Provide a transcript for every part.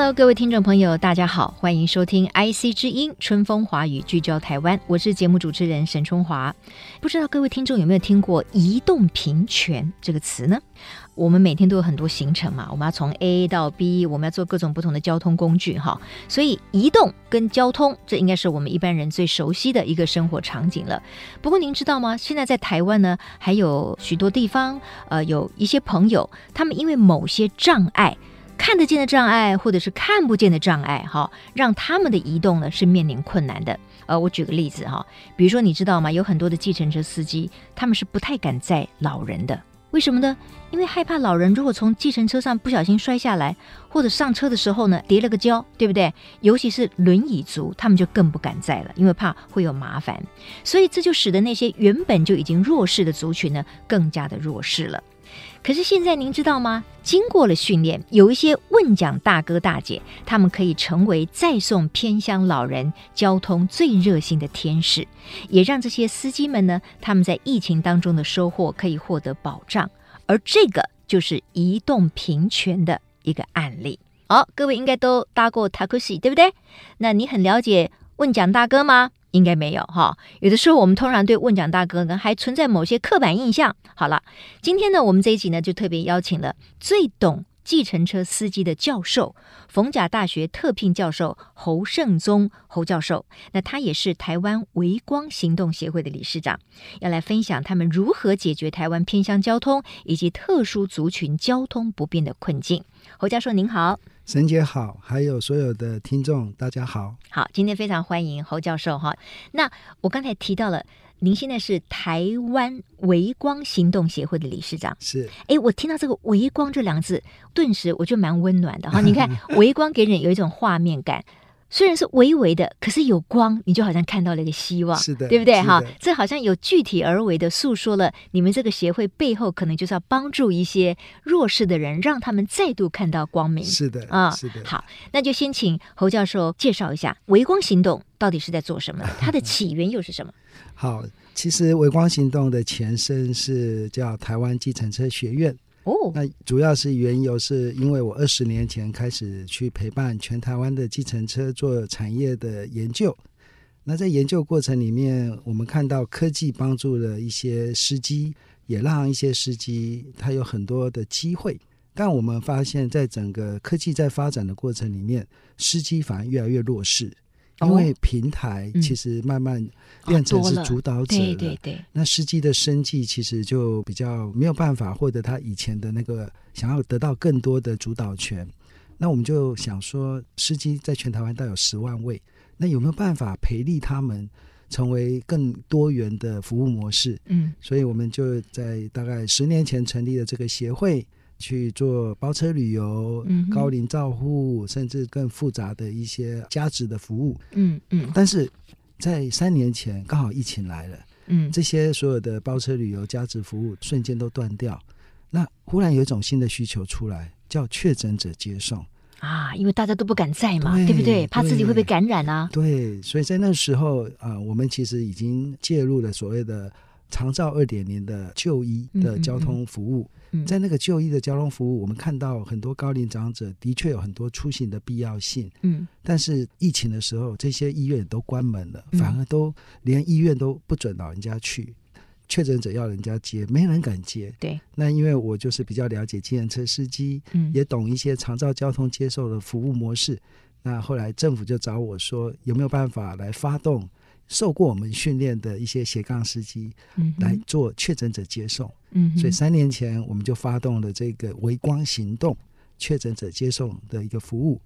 Hello，各位听众朋友，大家好，欢迎收听 IC 之音春风华语聚焦台湾，我是节目主持人沈春华。不知道各位听众有没有听过“移动平权”这个词呢？我们每天都有很多行程嘛，我们要从 A 到 B，我们要做各种不同的交通工具哈，所以移动跟交通，这应该是我们一般人最熟悉的一个生活场景了。不过您知道吗？现在在台湾呢，还有许多地方，呃，有一些朋友，他们因为某些障碍。看得见的障碍，或者是看不见的障碍，哈，让他们的移动呢是面临困难的。呃，我举个例子哈，比如说你知道吗？有很多的计程车司机，他们是不太敢载老人的，为什么呢？因为害怕老人如果从计程车上不小心摔下来，或者上车的时候呢跌了个跤，对不对？尤其是轮椅族，他们就更不敢载了，因为怕会有麻烦。所以这就使得那些原本就已经弱势的族群呢，更加的弱势了。可是现在您知道吗？经过了训练，有一些问讲大哥大姐，他们可以成为再送偏乡老人交通最热心的天使，也让这些司机们呢，他们在疫情当中的收获可以获得保障。而这个就是移动平权的一个案例。好，各位应该都搭过塔克西，对不对？那你很了解问讲大哥吗？应该没有哈，有的时候我们通常对问讲大哥呢还存在某些刻板印象。好了，今天呢，我们这一集呢就特别邀请了最懂计程车司机的教授，逢甲大学特聘教授侯胜宗侯教授。那他也是台湾微光行动协会的理事长，要来分享他们如何解决台湾偏乡交通以及特殊族群交通不便的困境。侯教授您好。沈姐好，还有所有的听众，大家好。好，今天非常欢迎侯教授哈。那我刚才提到了，您现在是台湾微光行动协会的理事长。是。哎，我听到这个“微光”这两个字，顿时我就蛮温暖的哈。你看，微光给人有一种画面感。虽然是微微的，可是有光，你就好像看到了一个希望，是的，对不对？哈，这好像有具体而为的诉说了你们这个协会背后可能就是要帮助一些弱势的人，让他们再度看到光明。是的，啊，是的。好，那就先请侯教授介绍一下微光行动到底是在做什么，它的起源又是什么？好，其实微光行动的前身是叫台湾计程车学院。哦，那主要是缘由是因为我二十年前开始去陪伴全台湾的计程车做产业的研究。那在研究过程里面，我们看到科技帮助了一些司机，也让一些司机他有很多的机会。但我们发现，在整个科技在发展的过程里面，司机反而越来越弱势。因为平台其实慢慢变成是主导者了，对对对。那司机的生计其实就比较没有办法获得他以前的那个想要得到更多的主导权。那我们就想说，司机在全台湾大概有十万位，那有没有办法培力他们成为更多元的服务模式？嗯，所以我们就在大概十年前成立了这个协会。去做包车旅游、高龄照护，甚至更复杂的一些加值的服务。嗯嗯。但是在三年前，刚好疫情来了，嗯，这些所有的包车旅游加值服务瞬间都断掉。那忽然有一种新的需求出来，叫确诊者接送啊，因为大家都不敢在嘛，对，对不对？怕自己会被感染啊。对，所以在那时候啊、呃，我们其实已经介入了所谓的长照二点零的就医的交通服务。嗯嗯嗯在那个就医的交通服务，我们看到很多高龄长者的确有很多出行的必要性。嗯，但是疫情的时候，这些医院都关门了，反而都连医院都不准老人家去。确诊者要人家接，没人敢接。对，那因为我就是比较了解计程车司机，嗯，也懂一些长照交通接受的服务模式。那后来政府就找我说，有没有办法来发动受过我们训练的一些斜杠司机，来做确诊者接送。嗯，所以三年前我们就发动了这个微光行动确诊者接送的一个服务。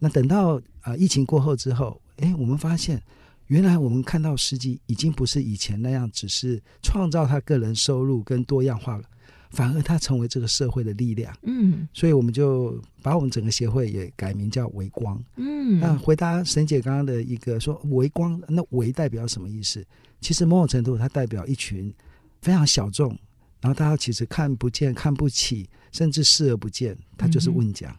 那等到啊、呃、疫情过后之后，哎，我们发现原来我们看到司机已经不是以前那样，只是创造他个人收入跟多样化了，反而他成为这个社会的力量。嗯，所以我们就把我们整个协会也改名叫微光。嗯，那回答沈姐刚刚的一个说微光，那微代表什么意思？其实某种程度它代表一群非常小众，然后大家其实看不见、看不起，甚至视而不见，它就是问讲。嗯、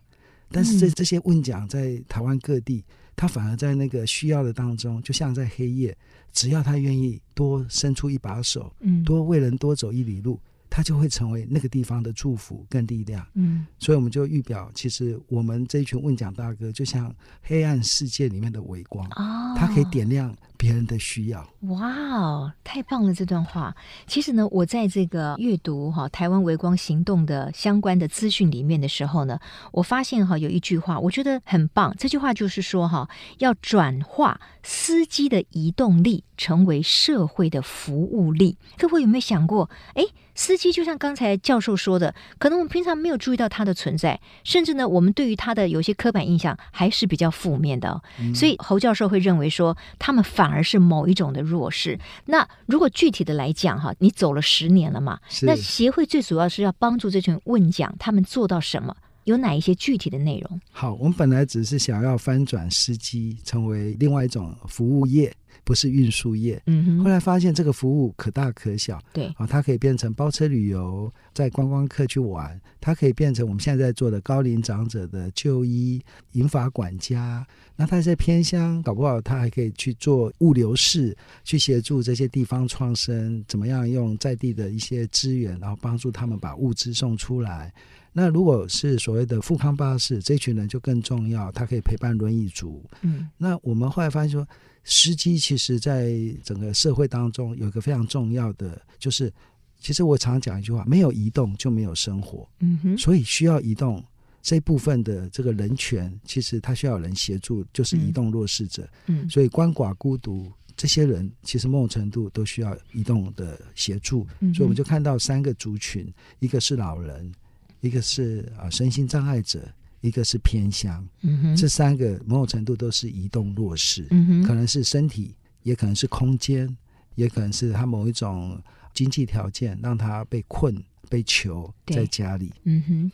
但是这这些问讲在台湾各地。他反而在那个需要的当中，就像在黑夜，只要他愿意多伸出一把手，嗯，多为人多走一里路。他就会成为那个地方的祝福跟力量，嗯，所以我们就预表，其实我们这一群问讲大哥，就像黑暗世界里面的微光，哦，它可以点亮别人的需要。哇哦，太棒了！这段话，其实呢，我在这个阅读哈台湾微光行动的相关的资讯里面的时候呢，我发现哈有一句话，我觉得很棒。这句话就是说哈，要转化司机的移动力，成为社会的服务力。各位有没有想过？哎。司机就像刚才教授说的，可能我们平常没有注意到他的存在，甚至呢，我们对于他的有些刻板印象还是比较负面的。所以侯教授会认为说，他们反而是某一种的弱势。那如果具体的来讲哈，你走了十年了嘛，那协会最主要是要帮助这群问讲他们做到什么？有哪一些具体的内容？好，我们本来只是想要翻转司机成为另外一种服务业。不是运输业，嗯哼，后来发现这个服务可大可小，对，啊，它可以变成包车旅游，在观光客去玩，它可以变成我们现在在做的高龄长者的就医、银发管家。那他在偏乡，搞不好它还可以去做物流室，去协助这些地方创生，怎么样用在地的一些资源，然后帮助他们把物资送出来。那如果是所谓的富康巴士，这群人就更重要，他可以陪伴轮椅族。嗯，那我们后来发现说。司机其实，在整个社会当中有一个非常重要的，就是其实我常讲一句话：没有移动就没有生活。嗯哼，所以需要移动这部分的这个人权，其实他需要有人协助，就是移动弱势者。嗯，所以鳏寡孤独这些人，其实某种程度都需要移动的协助。嗯，所以我们就看到三个族群：一个是老人，一个是啊身心障碍者。一个是偏乡，嗯哼，这三个某种程度都是移动弱势，嗯哼，可能是身体，也可能是空间，也可能是他某一种经济条件让他被困、被囚在家里，嗯哼。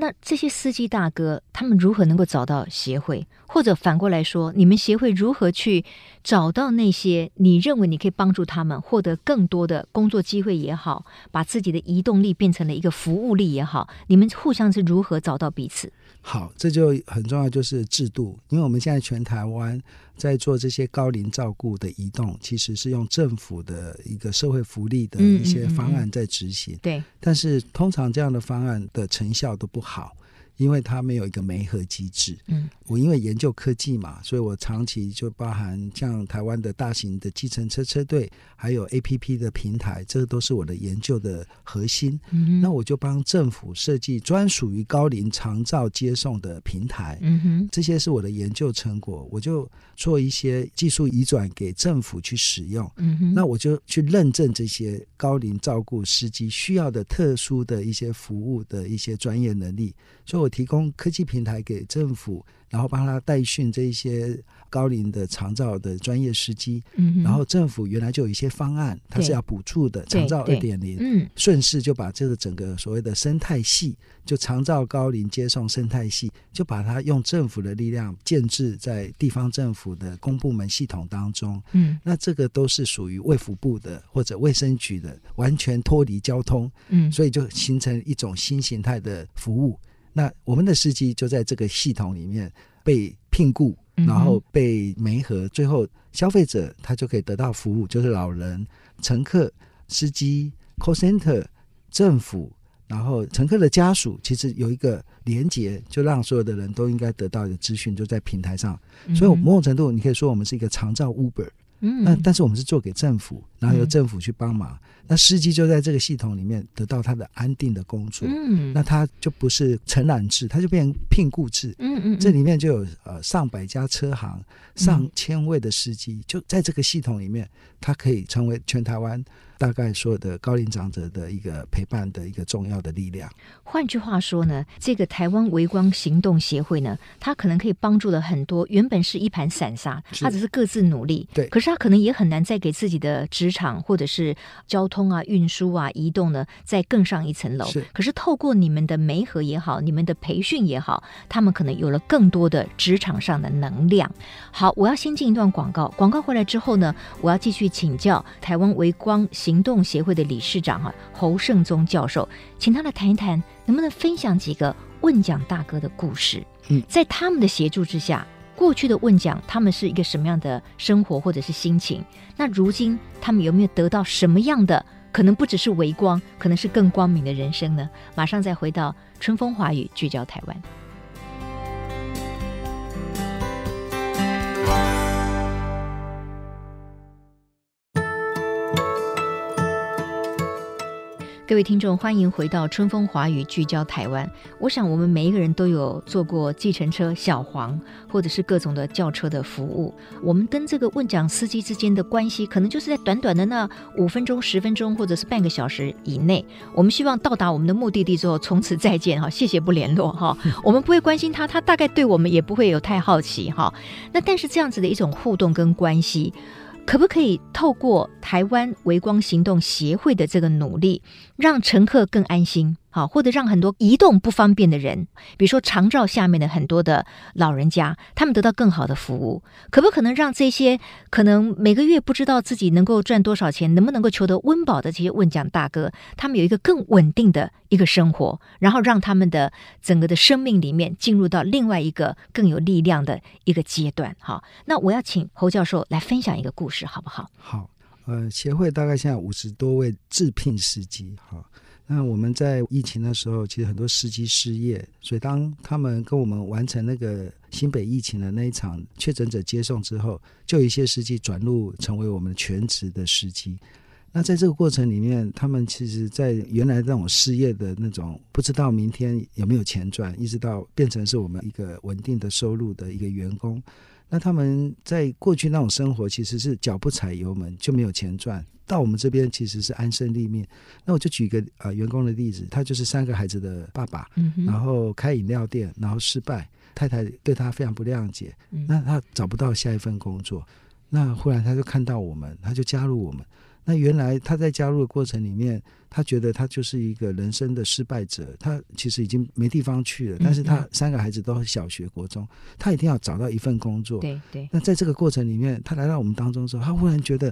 那这些司机大哥，他们如何能够找到协会？或者反过来说，你们协会如何去找到那些你认为你可以帮助他们获得更多的工作机会也好，把自己的移动力变成了一个服务力也好，你们互相是如何找到彼此？好，这就很重要，就是制度。因为我们现在全台湾在做这些高龄照顾的移动，其实是用政府的一个社会福利的一些方案在执行。嗯嗯嗯、对，但是通常这样的方案的成效都不好。因为它没有一个媒合机制，嗯，我因为研究科技嘛，所以我长期就包含像台湾的大型的计程车车队，还有 APP 的平台，这个都是我的研究的核心。嗯，那我就帮政府设计专属于高龄长照接送的平台，嗯哼，这些是我的研究成果，我就做一些技术移转给政府去使用。嗯哼，那我就去认证这些高龄照顾司机需要的特殊的一些服务的一些专业能力，所以我。提供科技平台给政府，然后帮他代训这一些高龄的长照的专业司机。嗯，然后政府原来就有一些方案，它是要补助的长照二点零。嗯，顺势就把这个整个所谓的生态系，就长照高龄接送生态系，就把它用政府的力量建置在地方政府的公部门系统当中。嗯，那这个都是属于卫福部的或者卫生局的，完全脱离交通。嗯，所以就形成一种新形态的服务。那我们的司机就在这个系统里面被聘雇，然后被媒合，最后消费者他就可以得到服务，就是老人、乘客、司机、call center、政府，然后乘客的家属，其实有一个连接，就让所有的人都应该得到一个资讯就在平台上。所以某种程度，你可以说我们是一个长照 Uber。嗯，那但是我们是做给政府，然后由政府去帮忙。嗯、那司机就在这个系统里面得到他的安定的工作。嗯，那他就不是承揽制，他就变成聘雇制。嗯，嗯嗯，这里面就有呃上百家车行，上千位的司机，就在这个系统里面，他可以成为全台湾大概所有的高龄长者的一个陪伴的一个重要的力量。换句话说呢，这个台湾微光行动协会呢，它可能可以帮助了很多原本是一盘散沙，他只是各自努力，对，可是他可能也很难再给自己的职场或者是交通啊、运输啊、移动呢再更上一层楼。是，可是透过你们的媒合也好，你们的培训也好，他们可能有了更多的职场上的能量。好，我要先进一段广告，广告回来之后呢，我要继续请教台湾微光行动协会的理事长啊侯胜宗教授，请他来谈一谈，能不能分享几个问讲大哥的故事？嗯，在他们的协助之下，过去的问讲他们是一个什么样的生活或者是心情？那如今他们有没有得到什么样的可能不只是微光，可能是更光明的人生呢？马上再回到春风华语，聚焦台湾。各位听众，欢迎回到春风华语，聚焦台湾。我想，我们每一个人都有坐过计程车、小黄，或者是各种的轿车的服务。我们跟这个问讲司机之间的关系，可能就是在短短的那五分钟、十分钟，或者是半个小时以内。我们希望到达我们的目的地之后，从此再见哈，谢谢不联络哈。我们不会关心他，他大概对我们也不会有太好奇哈。那但是这样子的一种互动跟关系。可不可以透过台湾微光行动协会的这个努力，让乘客更安心？啊，或者让很多移动不方便的人，比如说长照下面的很多的老人家，他们得到更好的服务。可不可能让这些可能每个月不知道自己能够赚多少钱，能不能够求得温饱的这些问讲大哥，他们有一个更稳定的一个生活，然后让他们的整个的生命里面进入到另外一个更有力量的一个阶段。哈，那我要请侯教授来分享一个故事，好不好？好，呃，协会大概现在五十多位自聘司机，好。那我们在疫情的时候，其实很多司机失业，所以当他们跟我们完成那个新北疫情的那一场确诊者接送之后，就有一些司机转入成为我们全职的司机。那在这个过程里面，他们其实，在原来那种失业的那种不知道明天有没有钱赚，一直到变成是我们一个稳定的收入的一个员工。那他们在过去那种生活，其实是脚不踩油门就没有钱赚。到我们这边其实是安身立命。那我就举一个呃员工的例子，他就是三个孩子的爸爸，嗯、然后开饮料店，然后失败，太太对他非常不谅解，嗯、那他找不到下一份工作，那忽然他就看到我们，他就加入我们。那原来他在加入的过程里面，他觉得他就是一个人生的失败者，他其实已经没地方去了。但是他三个孩子都是小学、国中，他一定要找到一份工作。对对。那在这个过程里面，他来到我们当中之后，他忽然觉得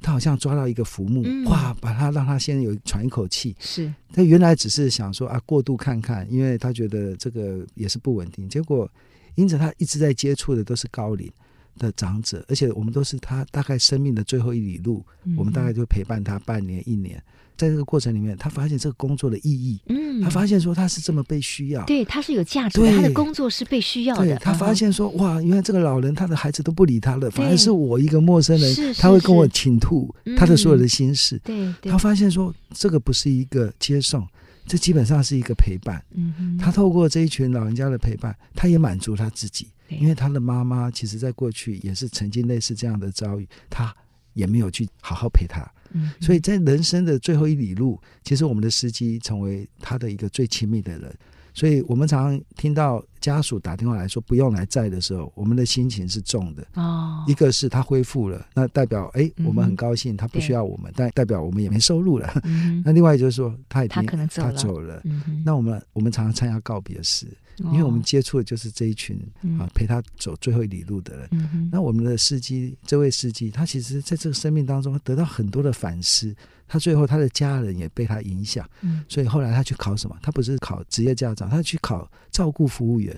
他好像抓到一个浮木，哇，把他让他先有喘一口气。是。他原来只是想说啊，过度看看，因为他觉得这个也是不稳定。结果，因此他一直在接触的都是高龄的长者，而且我们都是他大概生命的最后一里路，嗯、我们大概就陪伴他半年一年，在这个过程里面，他发现这个工作的意义，嗯，他发现说他是这么被需要，对，他是有价值的，他的工作是被需要的。对，他发现说，哇，原来这个老人他的孩子都不理他了，反而是我一个陌生人，他会跟我倾吐他的所有的心事。对，他发现说，这个不是一个接送，这基本上是一个陪伴。嗯，他透过这一群老人家的陪伴，他也满足他自己。因为他的妈妈其实在过去也是曾经类似这样的遭遇，他也没有去好好陪他，嗯，所以在人生的最后一里路，其实我们的司机成为他的一个最亲密的人。所以我们常常听到家属打电话来说不用来载的时候，我们的心情是重的。哦，一个是他恢复了，那代表哎，我们很高兴，他不需要我们，但代表我们也没收入了。那另外就是说，他已经他可能走了，他走了。那我们我们常常参加告别式，因为我们接触的就是这一群啊陪他走最后一里路的人。那我们的司机，这位司机，他其实在这个生命当中得到很多的反思。他最后，他的家人也被他影响，嗯，所以后来他去考什么？他不是考职业驾照，他去考照顾服务员，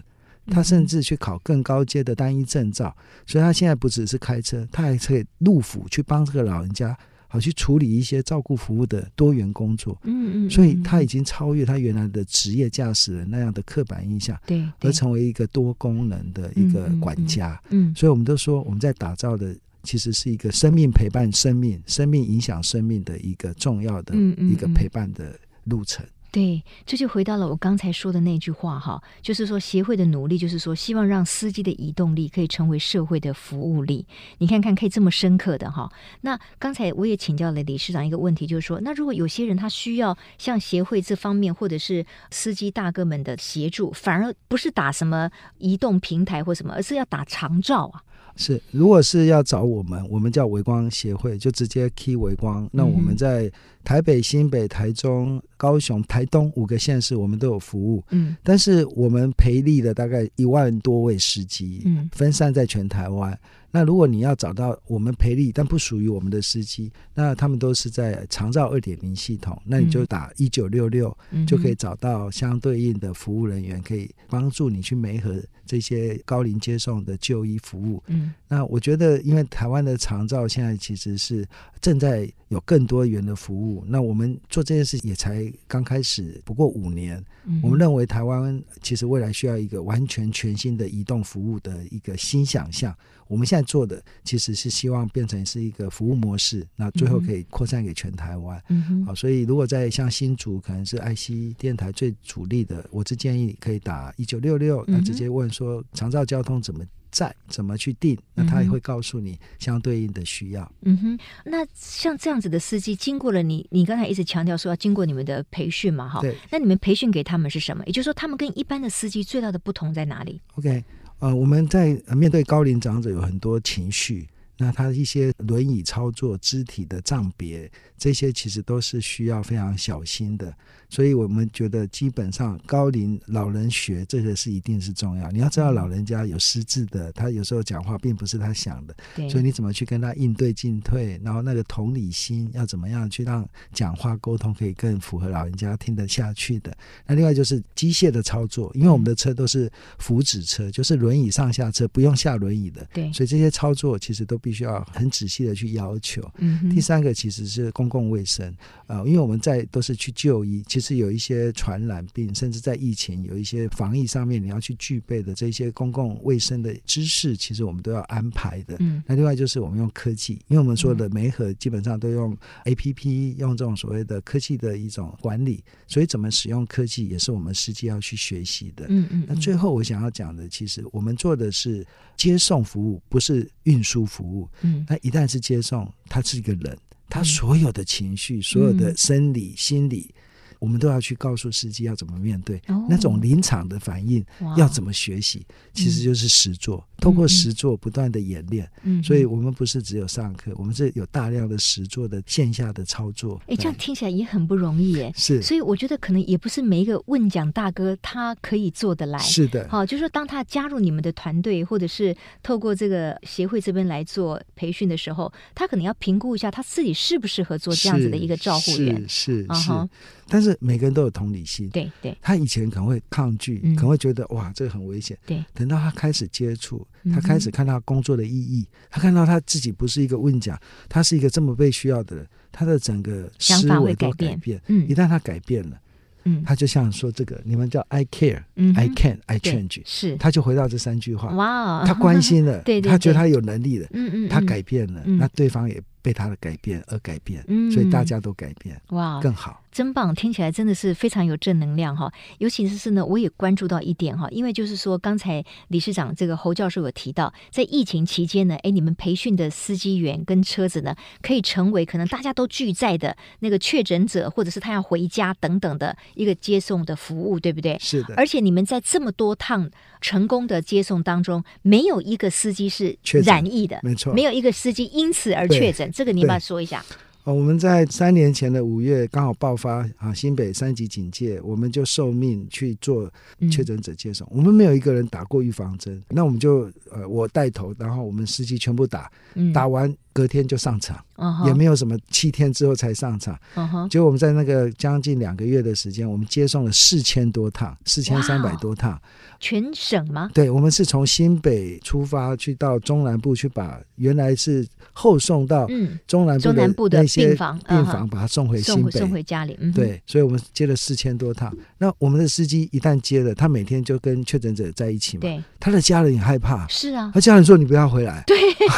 他甚至去考更高阶的单一证照。所以他现在不只是开车，他还可以入府去帮这个老人家，好去处理一些照顾服务的多元工作。嗯嗯，所以他已经超越他原来的职业驾驶人那样的刻板印象，对，而成为一个多功能的一个管家。嗯，所以我们都说我们在打造的。其实是一个生命陪伴生命、生命影响生命的一个重要的一个陪伴的路程。对，这就回到了我刚才说的那句话哈，就是说协会的努力，就是说希望让司机的移动力可以成为社会的服务力。你看看，可以这么深刻的哈。那刚才我也请教了理事长一个问题，就是说，那如果有些人他需要像协会这方面，或者是司机大哥们的协助，反而不是打什么移动平台或什么，而是要打长照啊。是，如果是要找我们，我们叫微光协会，就直接 key 微光。那我们在台北、新北、台中、高雄、台东五个县市，我们都有服务。嗯，但是我们培力的大概一万多位司机，嗯，分散在全台湾。那如果你要找到我们培力但不属于我们的司机，那他们都是在长照二点零系统，那你就打一九六六，就可以找到相对应的服务人员，可以帮助你去媒合这些高龄接送的就医服务。嗯，那我觉得，因为台湾的长照现在其实是正在有更多元的服务，那我们做这件事也才刚开始，不过五年。我们认为台湾其实未来需要一个完全全新的移动服务的一个新想象。我们现在做的其实是希望变成是一个服务模式，那最后可以扩散给全台湾。嗯哼。好，所以如果在像新竹，可能是爱惜电台最主力的，我是建议可以打一九六六，那直接问说长照交通怎么在，怎么去定，那他也会告诉你相对应的需要。嗯哼。那像这样子的司机，经过了你，你刚才一直强调说要经过你们的培训嘛？哈。对。那你们培训给他们是什么？也就是说，他们跟一般的司机最大的不同在哪里？OK。呃，我们在面对高龄长者有很多情绪，那他一些轮椅操作、肢体的障别，这些其实都是需要非常小心的。所以我们觉得，基本上高龄老人学这个是一定是重要。你要知道，老人家有失智的，他有时候讲话并不是他想的，对所以你怎么去跟他应对进退，然后那个同理心要怎么样去让讲话沟通可以更符合老人家听得下去的。那另外就是机械的操作，因为我们的车都是扶祉车，就是轮椅上下车不用下轮椅的，对，所以这些操作其实都必须要很仔细的去要求。嗯，第三个其实是公共卫生啊，呃，因为我们在都是去就医。其实有一些传染病，甚至在疫情有一些防疫上面，你要去具备的这些公共卫生的知识，其实我们都要安排的。嗯，那另外就是我们用科技，因为我们说的媒合基本上都用 APP，用这种所谓的科技的一种管理，所以怎么使用科技也是我们实际要去学习的。嗯嗯。那最后我想要讲的，其实我们做的是接送服务，不是运输服务。嗯，那一旦是接送，他是一个人，他所有的情绪、所有的生理、心理。我们都要去告诉司机要怎么面对、哦、那种临场的反应，要怎么学习，其实就是实作。通过实作不断的演练，嗯，所以我们不是只有上课，我们是有大量的实作的线下的操作。哎，这样听起来也很不容易耶。是，所以我觉得可能也不是每一个问讲大哥他可以做得来。是的，好，就是说当他加入你们的团队，或者是透过这个协会这边来做培训的时候，他可能要评估一下他自己适不适合做这样子的一个照护员。是是是。但是每个人都有同理心。对对。他以前可能会抗拒，可能会觉得哇，这个很危险。对。等到他开始接触。他开始看到工作的意义，他看到他自己不是一个问讲，他是一个这么被需要的人，他的整个思维都改变。嗯，一旦他改变了，嗯，他就像说这个，你们叫 I care，嗯，I can, I change，是，他就回到这三句话。哇，他关心了，对，他觉得他有能力了，嗯嗯，他改变了，那对方也被他的改变而改变，所以大家都改变，哇，更好。真棒，听起来真的是非常有正能量哈。尤其是呢，我也关注到一点哈，因为就是说，刚才理事长这个侯教授有提到，在疫情期间呢，哎，你们培训的司机员跟车子呢，可以成为可能大家都拒载的那个确诊者，或者是他要回家等等的一个接送的服务，对不对？是的。而且你们在这么多趟成功的接送当中，没有一个司机是染疫的，没错，没有一个司机因此而确诊，这个你要说一下。我们在三年前的五月刚好爆发啊，新北三级警戒，我们就受命去做确诊者接送。嗯、我们没有一个人打过预防针，那我们就呃我带头，然后我们司机全部打，嗯、打完隔天就上场，嗯、也没有什么七天之后才上场。嗯、结果我们在那个将近两个月的时间，我们接送了四千多趟，四千三百多趟。全省吗？对，我们是从新北出发去到中南部去，把原来是后送到中南部的那些病房，病房把它送回新北，送回家里。嗯、对，所以我们接了四千多趟。那我们的司机一旦接了，他每天就跟确诊者在一起嘛，对，他的家人也害怕。是啊，他家人说：“你不要回来。”对，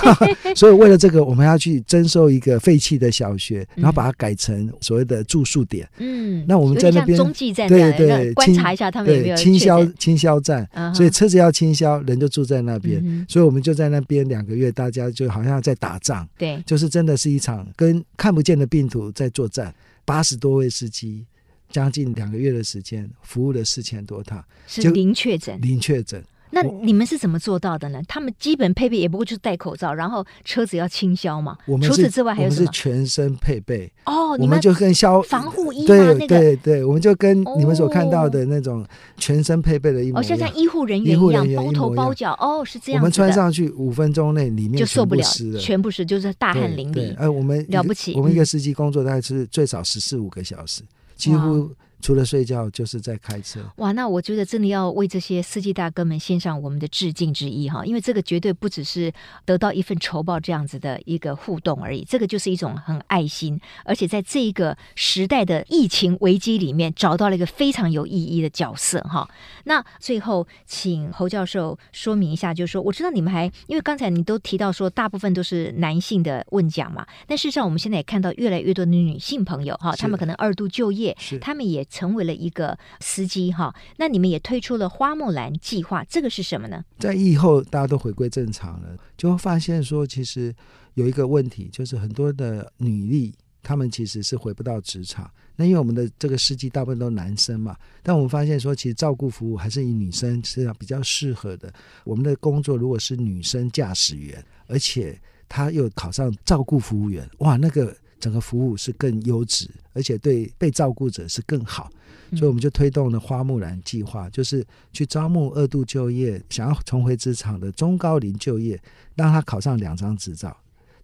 所以为了这个，我我们要去征收一个废弃的小学，然后把它改成所谓的住宿点。嗯，那我们在那边中继站，对对，观察一下他们有没有清消清消站，嗯、所以车子要清消，人就住在那边，嗯、所以我们就在那边两个月，大家就好像在打仗，对，就是真的是一场跟看不见的病毒在作战。八十多位司机，将近两个月的时间，服务了四千多趟，是零确诊，零确诊。那你们是怎么做到的呢？他们基本配备也不过就是戴口罩，然后车子要清消嘛。我们除此之外还有什么？我们是全身配备哦，我们就跟消防护衣、啊、对、那个、对对，我们就跟你们所看到的那种全身配备的一模一样。哦，像像医护人员一样，一包头包脚。哦，是这样。我们穿上去五分钟内里面就受不了，了全部是就是大汗淋漓。哎，我们了不起。我们一个司机工作大概是最少十四五个小时，嗯、几乎。除了睡觉就是在开车。哇，那我觉得真的要为这些司机大哥们献上我们的致敬之意哈，因为这个绝对不只是得到一份酬报这样子的一个互动而已，这个就是一种很爱心，而且在这一个时代的疫情危机里面找到了一个非常有意义的角色哈。那最后请侯教授说明一下，就是说我知道你们还因为刚才你都提到说大部分都是男性的问讲嘛，但事实上我们现在也看到越来越多的女性朋友哈，他们可能二度就业，他们也。成为了一个司机哈，那你们也推出了花木兰计划，这个是什么呢？在疫后大家都回归正常了，就会发现说，其实有一个问题，就是很多的女力，她们其实是回不到职场。那因为我们的这个司机大部分都男生嘛，但我们发现说，其实照顾服务还是以女生是比较适合的。我们的工作如果是女生驾驶员，而且她又考上照顾服务员，哇，那个。整个服务是更优质，而且对被照顾者是更好，所以我们就推动了花木兰计划，就是去招募二度就业、想要重回职场的中高龄就业，让他考上两张执照：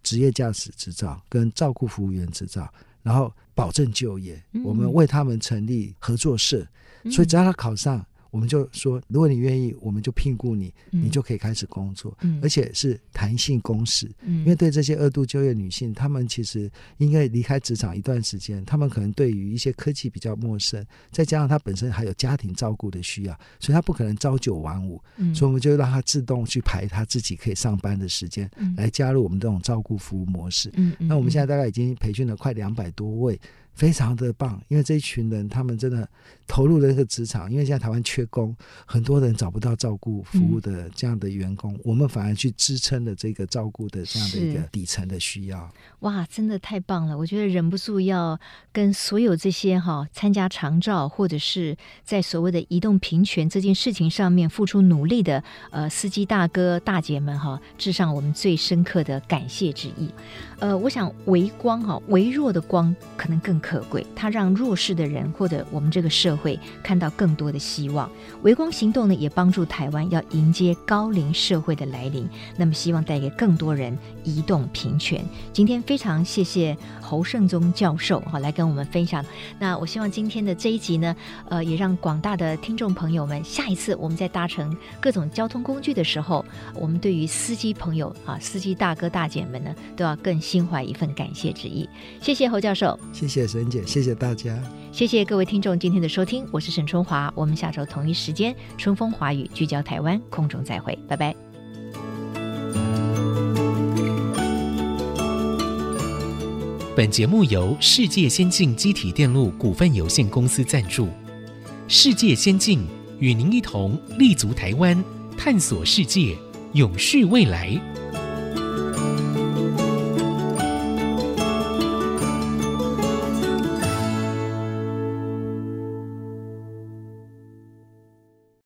职业驾驶执照跟照顾服务员执照，然后保证就业。我们为他们成立合作社，所以只要他考上。我们就说，如果你愿意，我们就聘雇你，你就可以开始工作，嗯、而且是弹性工时。嗯、因为对这些二度就业女性，她们其实应该离开职场一段时间，她们可能对于一些科技比较陌生，再加上她本身还有家庭照顾的需要，所以她不可能朝九晚五。嗯、所以我们就让她自动去排她自己可以上班的时间，嗯、来加入我们这种照顾服务模式。那我们现在大概已经培训了快两百多位。非常的棒，因为这一群人他们真的投入了那个职场，因为现在台湾缺工，很多人找不到照顾服务的这样的员工，嗯、我们反而去支撑了这个照顾的这样的一个底层的需要。哇，真的太棒了！我觉得忍不住要跟所有这些哈参加长照或者是在所谓的移动平权这件事情上面付出努力的呃司机大哥大姐们哈，致上我们最深刻的感谢之意。呃，我想微光哈，微弱的光可能更可贵，它让弱势的人或者我们这个社会看到更多的希望。微光行动呢，也帮助台湾要迎接高龄社会的来临，那么希望带给更多人移动平权。今天非常谢谢侯胜宗教授哈来跟我们分享。那我希望今天的这一集呢，呃，也让广大的听众朋友们，下一次我们在搭乘各种交通工具的时候，我们对于司机朋友啊，司机大哥大姐们呢，都要更。心怀一份感谢之意，谢谢侯教授，谢谢沈姐，谢谢大家，谢谢各位听众今天的收听，我是沈春华，我们下周同一时间春风华语聚焦台湾空中再会，拜拜。本节目由世界先进机体电路股份有限公司赞助，世界先进与您一同立足台湾，探索世界，永续未来。